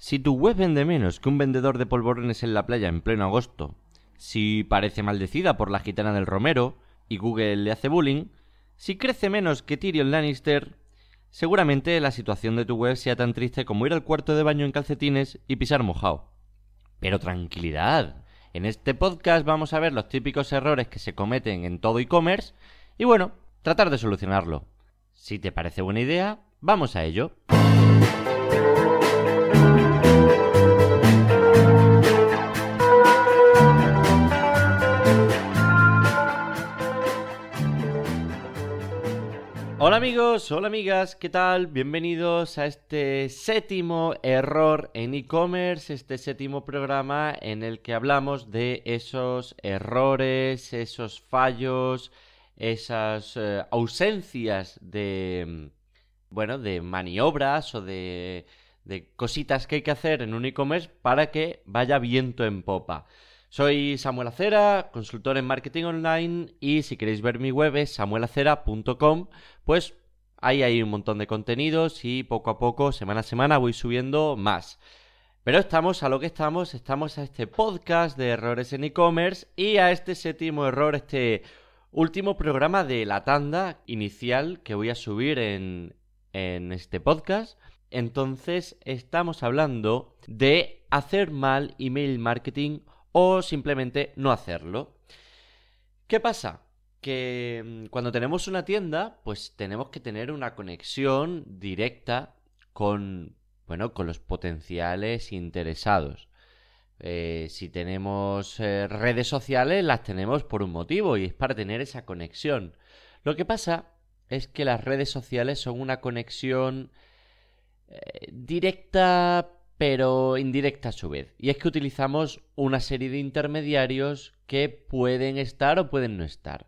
Si tu web vende menos que un vendedor de polvorones en la playa en pleno agosto, si parece maldecida por la gitana del Romero y Google le hace bullying, si crece menos que Tyrion Lannister, seguramente la situación de tu web sea tan triste como ir al cuarto de baño en calcetines y pisar mojado. Pero tranquilidad. En este podcast vamos a ver los típicos errores que se cometen en todo e-commerce y bueno, tratar de solucionarlo. Si te parece buena idea, vamos a ello. Amigos, hola amigas, ¿qué tal? Bienvenidos a este séptimo error en e-commerce, este séptimo programa en el que hablamos de esos errores, esos fallos, esas eh, ausencias de, bueno, de maniobras o de, de cositas que hay que hacer en un e-commerce para que vaya viento en popa. Soy Samuel Acera, consultor en marketing online y si queréis ver mi web es samuelacera.com, pues ahí hay un montón de contenidos y poco a poco, semana a semana, voy subiendo más. Pero estamos a lo que estamos, estamos a este podcast de errores en e-commerce y a este séptimo error, este último programa de la tanda inicial que voy a subir en, en este podcast. Entonces estamos hablando de hacer mal email marketing o simplemente no hacerlo. ¿Qué pasa? Que mm, cuando tenemos una tienda, pues tenemos que tener una conexión directa con, bueno, con los potenciales interesados. Eh, si tenemos eh, redes sociales, las tenemos por un motivo y es para tener esa conexión. Lo que pasa es que las redes sociales son una conexión eh, directa pero indirecta a su vez. Y es que utilizamos una serie de intermediarios que pueden estar o pueden no estar.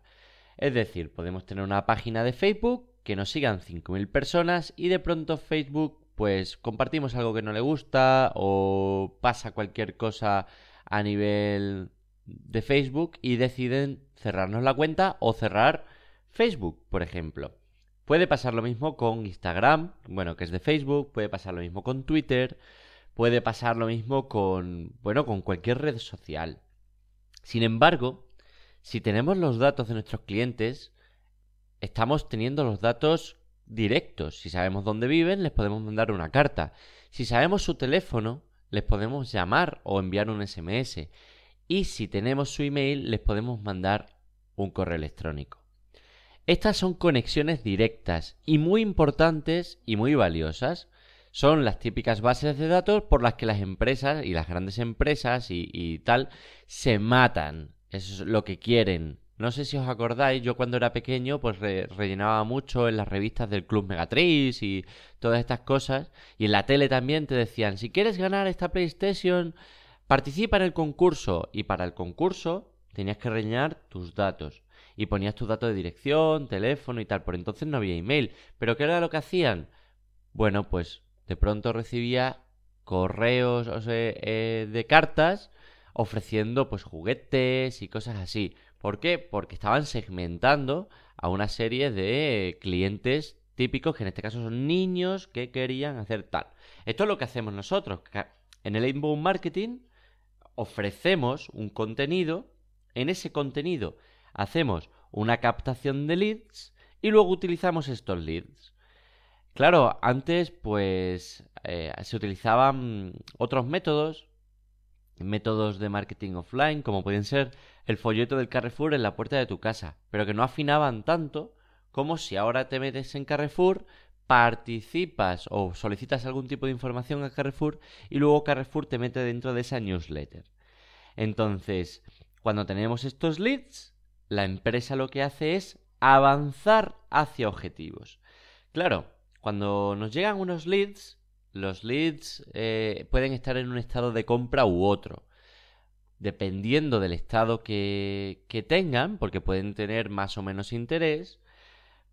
Es decir, podemos tener una página de Facebook que nos sigan 5.000 personas y de pronto Facebook pues compartimos algo que no le gusta o pasa cualquier cosa a nivel de Facebook y deciden cerrarnos la cuenta o cerrar Facebook, por ejemplo. Puede pasar lo mismo con Instagram, bueno, que es de Facebook, puede pasar lo mismo con Twitter, Puede pasar lo mismo con, bueno, con cualquier red social. Sin embargo, si tenemos los datos de nuestros clientes, estamos teniendo los datos directos. Si sabemos dónde viven, les podemos mandar una carta. Si sabemos su teléfono, les podemos llamar o enviar un SMS. Y si tenemos su email, les podemos mandar un correo electrónico. Estas son conexiones directas y muy importantes y muy valiosas son las típicas bases de datos por las que las empresas y las grandes empresas y, tal se matan. Eso es lo que quieren. No sé si os acordáis, yo cuando era pequeño pues rellenaba mucho en las revistas del Club Megatriz y todas estas cosas. Y en la tele también te decían, si quieres ganar esta PlayStation, participa en el concurso. Y para el concurso tenías que rellenar tus datos. Y ponías tus datos de dirección, teléfono y tal. Por entonces no había email. Pero ¿qué era lo que hacían? Bueno, pues de pronto recibía correos eh, de cartas ofreciendo pues juguetes y cosas así. ¿Por qué? Porque estaban segmentando a una serie de clientes típicos, que en este caso son niños que querían hacer tal. Esto es lo que hacemos nosotros. En el inbound marketing ofrecemos un contenido, en ese contenido hacemos una captación de leads y luego utilizamos estos leads. Claro, antes pues eh, se utilizaban otros métodos, métodos de marketing offline, como pueden ser el folleto del Carrefour en la puerta de tu casa, pero que no afinaban tanto como si ahora te metes en Carrefour, participas o solicitas algún tipo de información a Carrefour y luego Carrefour te mete dentro de esa newsletter. Entonces, cuando tenemos estos leads, la empresa lo que hace es avanzar hacia objetivos. Claro, cuando nos llegan unos leads, los leads eh, pueden estar en un estado de compra u otro. Dependiendo del estado que, tengan, porque pueden tener más o menos interés,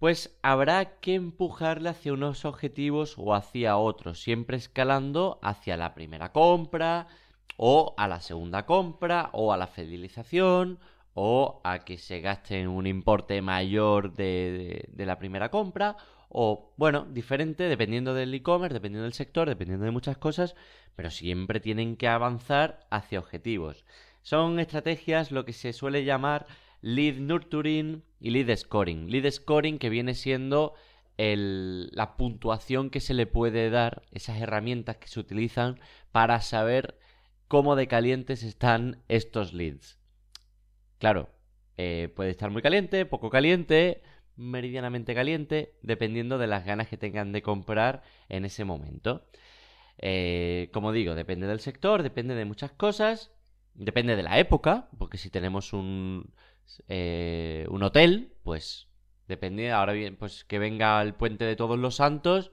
pues habrá que empujarle hacia unos objetivos o hacia otros, siempre escalando hacia la primera compra, o a la segunda compra, o a la fidelización, o a que se gasten un importe mayor de, la primera compra, o, bueno, diferente dependiendo del e-commerce, dependiendo del sector, dependiendo de muchas cosas, pero siempre tienen que avanzar hacia objetivos. Son estrategias lo que se suele llamar lead nurturing y lead scoring. Lead scoring que viene siendo la puntuación que se le puede dar, esas herramientas que se utilizan para saber cómo de calientes están estos leads. Claro, eh, puede estar muy caliente, poco caliente, meridianamente caliente, dependiendo de las ganas que tengan de comprar en ese momento. Eh, como digo, depende del sector, depende de muchas cosas, depende de la época, porque si tenemos un, eh, un hotel, pues depende, ahora bien, pues que venga el puente de todos los santos,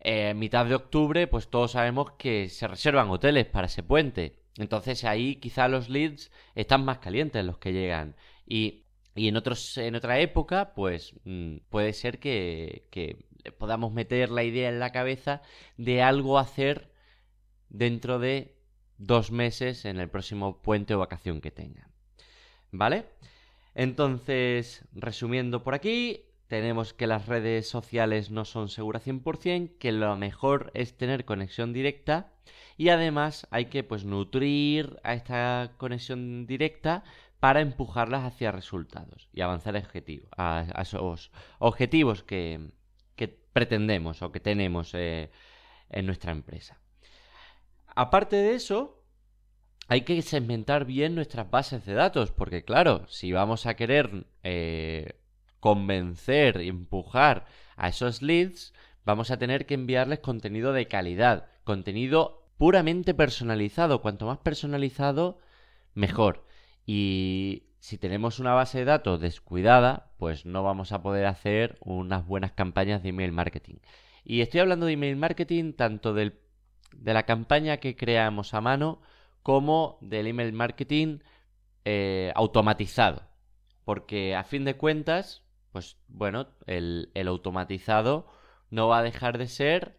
eh, mitad de octubre, pues todos sabemos que se reservan hoteles para ese puente. Entonces ahí quizá los leads están más calientes los que llegan. Y, y en, otros, en otra época, pues mm, puede ser que, que podamos meter la idea en la cabeza de algo hacer dentro de dos meses en el próximo puente o vacación que tengan. ¿Vale? Entonces, resumiendo por aquí, tenemos que las redes sociales no son seguras 100%, que lo mejor es tener conexión directa y además hay que pues nutrir a esta conexión directa para empujarlas hacia resultados y avanzar a, a esos objetivos que, pretendemos o que tenemos eh, en nuestra empresa. Aparte de eso, hay que segmentar bien nuestras bases de datos, porque claro, si vamos a querer eh, convencer, empujar a esos leads, vamos a tener que enviarles contenido de calidad, contenido puramente personalizado. Cuanto más personalizado, mejor. Y si tenemos una base de datos descuidada, pues no vamos a poder hacer unas buenas campañas de email marketing. Y estoy hablando de email marketing tanto de la campaña que creamos a mano, como del email marketing eh, automatizado. Porque a fin de cuentas, pues bueno, el, el automatizado no va a dejar de ser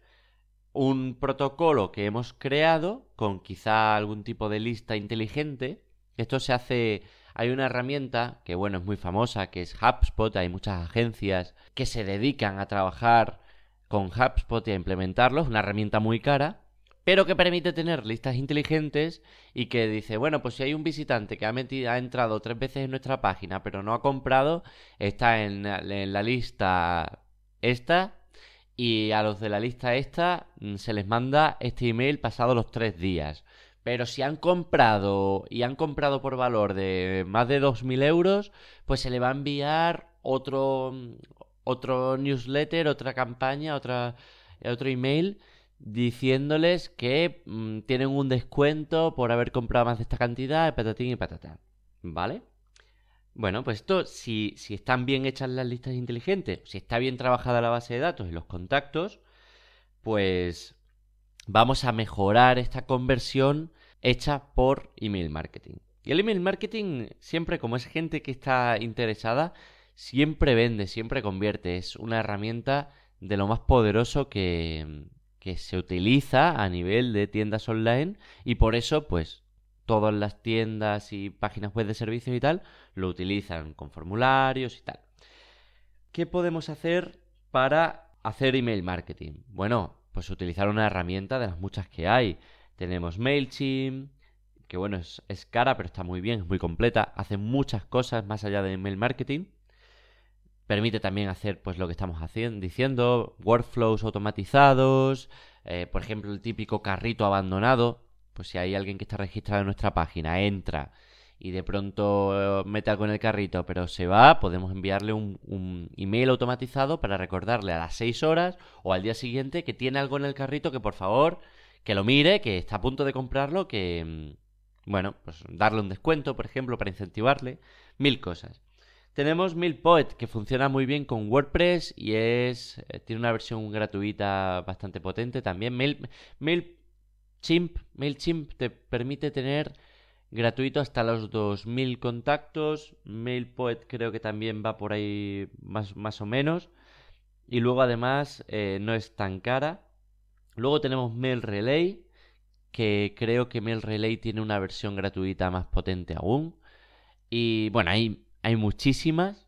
un protocolo que hemos creado con quizá algún tipo de lista inteligente. Esto se hace hay una herramienta que, bueno, es muy famosa, que es HubSpot. Hay muchas agencias que se dedican a trabajar con HubSpot y a implementarlo. Es una herramienta muy cara pero que permite tener listas inteligentes y que dice, bueno, pues si hay un visitante que ha, metido, ha entrado tres veces en nuestra página pero no ha comprado, está en, la lista esta y a los de la lista esta mm, se les manda este email pasado los tres días. Pero si han comprado y han comprado por valor de más de 2.000 euros, pues se le va a enviar otro, otro newsletter, otra campaña, otra, otro email diciéndoles que mm, tienen un descuento por haber comprado más de esta cantidad, patatín y patatán. ¿Vale? Bueno, pues esto, si, si están bien hechas las listas inteligentes, si está bien trabajada la base de datos y los contactos, pues vamos a mejorar esta conversión hecha por email marketing. Y el email marketing, siempre como es gente que está interesada, siempre vende, siempre convierte. Es una herramienta de lo más poderoso que, que se utiliza a nivel de tiendas online y por eso pues todas las tiendas y páginas web de servicios y tal lo utilizan con formularios y tal. ¿Qué podemos hacer para hacer email marketing? Bueno, pues utilizar una herramienta de las muchas que hay. Tenemos MailChimp, que bueno, es, es cara, pero está muy bien, es muy completa, hace muchas cosas más allá de email marketing. Permite también hacer pues lo que estamos haciendo, diciendo, workflows automatizados, eh, por ejemplo el típico carrito abandonado, pues si hay alguien que está registrado en nuestra página, entra y de pronto eh, mete algo en el carrito, pero se va, podemos enviarle un, email automatizado para recordarle a las 6 horas o al día siguiente que tiene algo en el carrito que por favor que lo mire, que está a punto de comprarlo, que mm, bueno, pues darle un descuento, por ejemplo, para incentivarle, mil cosas. Tenemos MailPoet, que funciona muy bien con WordPress y es eh, tiene una versión gratuita bastante potente también. Mail, MailChimp, MailChimp te permite tener gratuito hasta los 2.000 contactos. MailPoet creo que también va por ahí más, más o menos. Y luego además eh, no es tan cara. Luego tenemos MailRelay, que creo que MailRelay tiene una versión gratuita más potente aún. Y bueno, ahí hay muchísimas.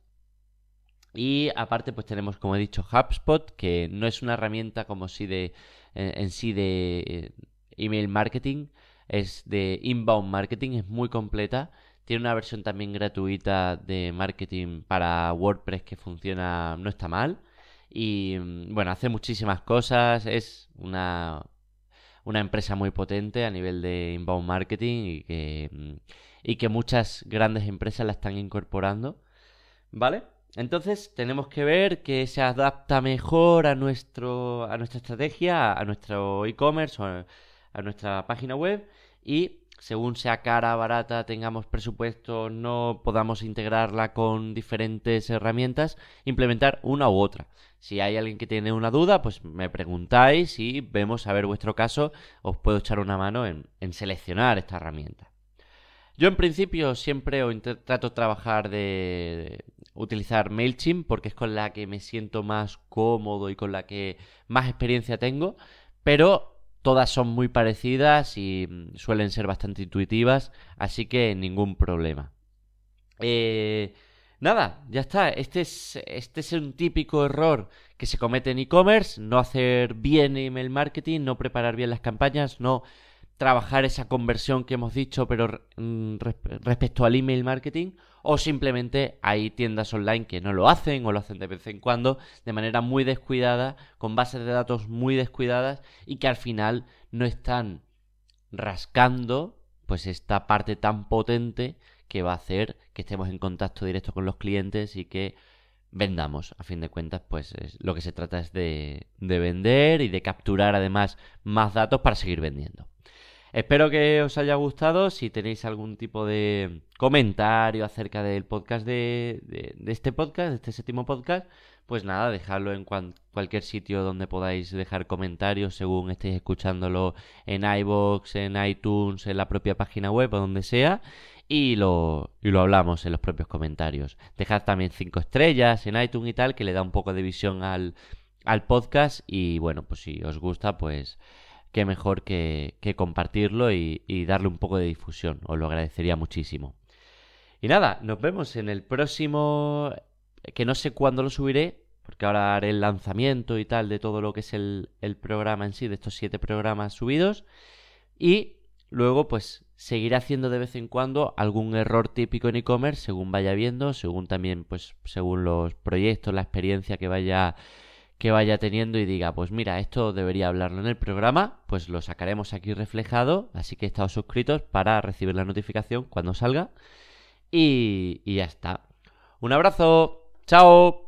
Y aparte, pues tenemos, como he dicho, HubSpot, que no es una herramienta como si de en, sí de eh, email marketing, es de inbound marketing, es muy completa. Tiene una versión también gratuita de marketing para WordPress que funciona, no está mal. Y mm, bueno, hace muchísimas cosas. Es una, una empresa muy potente a nivel de inbound marketing y que, mm, y que muchas grandes empresas la están incorporando. ¿Vale? Entonces tenemos que ver que se adapta mejor a nuestro a nuestra estrategia, a nuestro e-commerce a nuestra página web y según sea cara, barata, tengamos presupuesto, no podamos integrarla con diferentes herramientas, implementar una u otra. Si hay alguien que tiene una duda, pues me preguntáis y vemos a ver vuestro caso, os puedo echar una mano en, en seleccionar esta herramienta. Yo en principio siempre trato de trabajar de, utilizar MailChimp porque es con la que me siento más cómodo y con la que más experiencia tengo, pero todas son muy parecidas y mm, suelen ser bastante intuitivas, así que ningún problema. Eh, nada, ya está. Este es, este es un típico error que se comete en e-commerce, no hacer bien email marketing, no preparar bien las campañas, no trabajar esa conversión que hemos dicho, pero mm, respecto al email marketing, o simplemente hay tiendas online que no lo hacen o lo hacen de vez en cuando de manera muy descuidada, con bases de datos muy descuidadas y que al final no están rascando pues esta parte tan potente que va a hacer que estemos en contacto directo con los clientes y que vendamos. A fin de cuentas, pues lo que se trata es de, de vender y de capturar además más datos para seguir vendiendo. Espero que os haya gustado. Si tenéis algún tipo de comentario acerca del podcast de, este podcast, de este séptimo podcast, pues nada, dejadlo en cualquier sitio donde podáis dejar comentarios según estéis escuchándolo en iBox, en iTunes, en la propia página web o donde sea. Y lo, y lo hablamos en los propios comentarios. Dejad también cinco estrellas en iTunes y tal, que le da un poco de visión al, al podcast. Y bueno, pues si os gusta, pues qué mejor que, compartirlo y, darle un poco de difusión. Os lo agradecería muchísimo. Y nada, nos vemos en el próximo, que no sé cuándo lo subiré, porque ahora haré el lanzamiento y tal de todo lo que es el, el programa en sí, de estos siete programas subidos. Y luego, pues, seguiré haciendo de vez en cuando algún error típico en e-commerce, según vaya viendo, según también, pues, según los proyectos, la experiencia que vaya que vaya teniendo y diga, pues mira, esto debería hablarlo en el programa, pues lo sacaremos aquí reflejado, así que estado suscritos para recibir la notificación cuando salga. Y, y ya está. Un abrazo, chao.